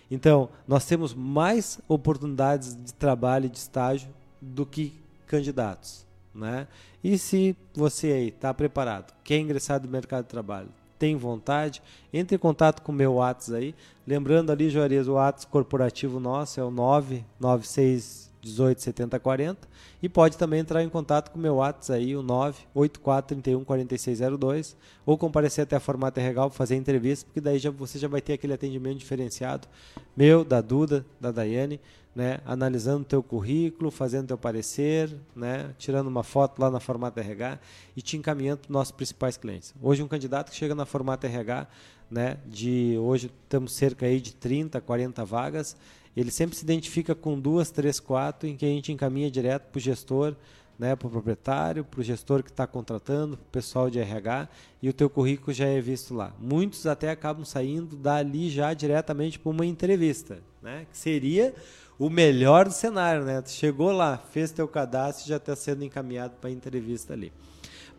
G: Então, nós temos mais oportunidades de trabalho e de estágio do que candidatos. Né? E se você aí está preparado, quer ingressar no mercado de trabalho, tem vontade, entre em contato com o meu WhatsApp aí. Lembrando ali, Juarez, o WhatsApp corporativo nosso é o 996 18 70 40 e pode também entrar em contato com o meu WhatsApp aí, o 984 31 4602 ou comparecer até a Formata Regal para fazer entrevista, porque daí já, você já vai ter aquele atendimento diferenciado meu, da Duda, da Daiane, né, analisando o teu currículo, fazendo teu parecer, né, tirando uma foto lá na Formata RH e te encaminhando para os nossos principais clientes. Hoje um candidato que chega na Formata RH, né, de hoje temos cerca aí de 30, 40 vagas, ele sempre se identifica com duas, três, quatro, em que a gente encaminha direto para o gestor, né, para o proprietário, para o gestor que está contratando, para o pessoal de RH, e o teu currículo já é visto lá. Muitos até acabam saindo dali já diretamente para uma entrevista, né, que seria o melhor cenário, né? Tu chegou lá, fez teu cadastro e já está sendo encaminhado para entrevista ali.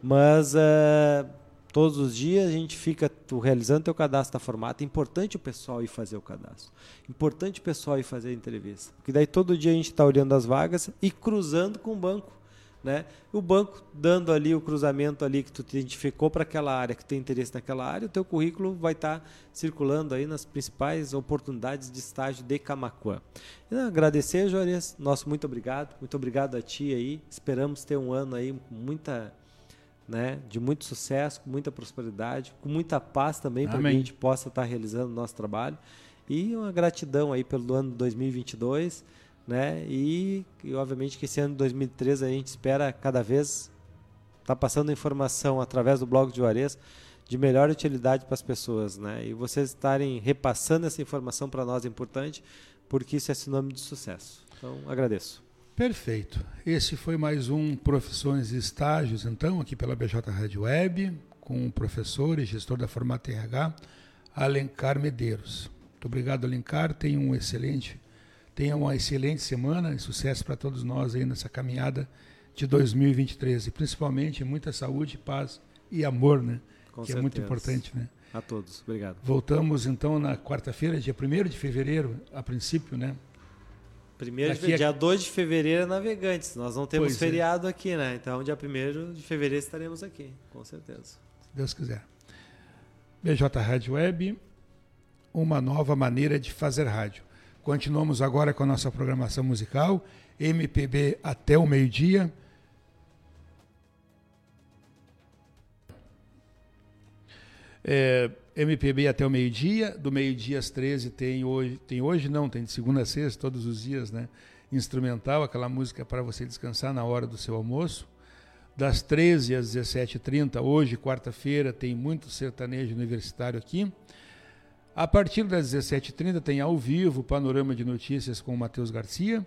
G: Mas uh, todos os dias a gente fica tu, realizando teu cadastro da formata. É importante o pessoal ir fazer o cadastro. Importante o pessoal ir fazer a entrevista. Porque daí todo dia a gente está olhando as vagas e cruzando com o banco. Né? O banco dando ali o cruzamento ali que tu identificou para aquela área, que tem interesse naquela área, o teu currículo vai estar tá circulando aí nas principais oportunidades de estágio de Camacuã. agradecer, Juarez, nosso muito obrigado, muito obrigado a ti aí. Esperamos ter um ano aí muita né, de muito sucesso, com muita prosperidade, com muita paz também, para que a gente possa estar realizando o nosso trabalho. E uma gratidão aí pelo ano 2022, né? E, e obviamente que esse ano de 2013 a gente espera cada vez tá passando informação através do blog de Juarez de melhor utilidade para as pessoas, né? E vocês estarem repassando essa informação para nós é importante, porque isso é sinônimo de sucesso. Então, agradeço.
F: Perfeito. Esse foi mais um Profissões e Estágios, então, aqui pela BJ Rádio Web, com o professor e gestor da Formata RH, Alencar Medeiros. Muito obrigado, Alencar. Tenha um excelente, tenha uma excelente semana e sucesso para todos nós aí nessa caminhada de 2023. E principalmente muita saúde, paz e amor, né? Com que certeza. é muito importante, né?
G: A todos. Obrigado.
F: Voltamos então na quarta-feira, dia 1 de fevereiro, a princípio, né?
G: Primeiro de, dia 2 de fevereiro é Navegantes. Nós não temos pois é. feriado é. aqui, né? Então, dia 1 de fevereiro estaremos aqui, com certeza. Se
F: Deus quiser. BJ Rádio Web, uma nova maneira de fazer rádio. Continuamos agora com a nossa programação musical, MPB até o meio-dia. É, MPB até o meio-dia, do meio-dia às 13 tem hoje, tem hoje não, tem de segunda a sexta, todos os dias, né? Instrumental, aquela música para você descansar na hora do seu almoço. Das 13 às 17h30, hoje, quarta-feira, tem muito sertanejo universitário aqui. A partir das 17h30 tem ao vivo Panorama de Notícias com o Matheus Garcia.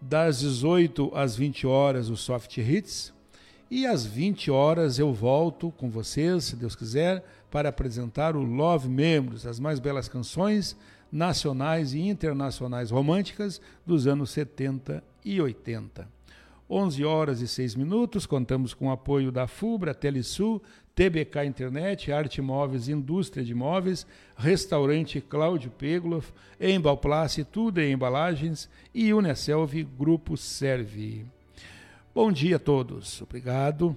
F: Das 18 às 20 horas, o Soft Hits. E às 20 horas eu volto com vocês, se Deus quiser, para apresentar o Love Membros, as mais belas canções nacionais e internacionais românticas dos anos 70 e 80. 11 horas e 6 minutos, contamos com o apoio da FUBRA, Telesul, TBK Internet, Arte Móveis, Indústria de Móveis, Restaurante Cláudio Pegloff, Embalplace, Tudo em Embalagens e Unicelv Grupo Serve. Bom dia a todos. Obrigado.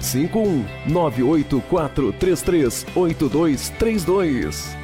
A: 51 98433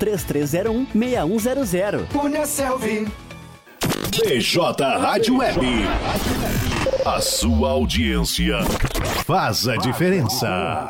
B: 3301 6100.
C: Punha Selvi.
D: BJ Rádio Web. A sua audiência faz a diferença.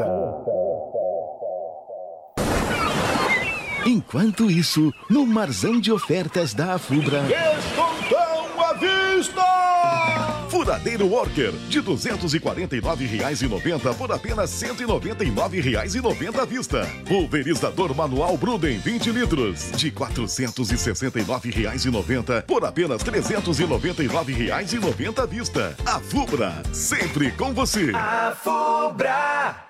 D: Enquanto isso, no marzão de ofertas da Afubra.
E: Descontão à vista!
D: Furadeiro Worker, de R$ 249,90 por apenas R$ 199,90 à vista. Pulverizador manual Bruden 20 litros, de R$ 469,90 por apenas R$ 399,90 à vista. A Fubra, sempre com você.
C: A Fubra.